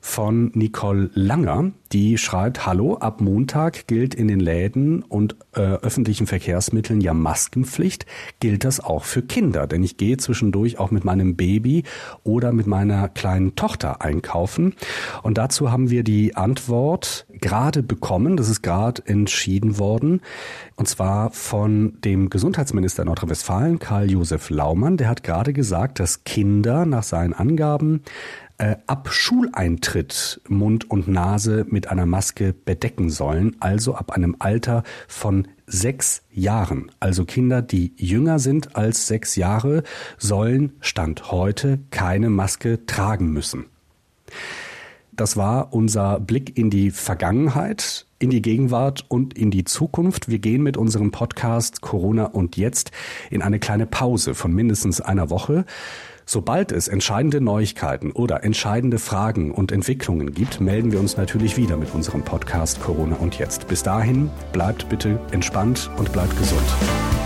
von Nicole Langer. Die schreibt, hallo, ab Montag gilt in den Läden und äh, öffentlichen Verkehrsmitteln ja Maskenpflicht. Gilt das auch für Kinder? Denn ich gehe zwischendurch auch mit meinem Baby oder mit meiner kleinen Tochter einkaufen. Und dazu haben wir die Antwort gerade bekommen. Das ist gerade entschieden worden. Und zwar von dem Gesundheitsminister Nordrhein-Westfalen, Karl-Josef Laumann. Der hat gerade gesagt, dass Kinder nach seinen Angaben äh, ab Schuleintritt Mund und Nase mit einer Maske bedecken sollen, also ab einem Alter von sechs Jahren. Also Kinder, die jünger sind als sechs Jahre, sollen Stand heute keine Maske tragen müssen. Das war unser Blick in die Vergangenheit, in die Gegenwart und in die Zukunft. Wir gehen mit unserem Podcast Corona und jetzt in eine kleine Pause von mindestens einer Woche. Sobald es entscheidende Neuigkeiten oder entscheidende Fragen und Entwicklungen gibt, melden wir uns natürlich wieder mit unserem Podcast Corona und jetzt. Bis dahin, bleibt bitte entspannt und bleibt gesund.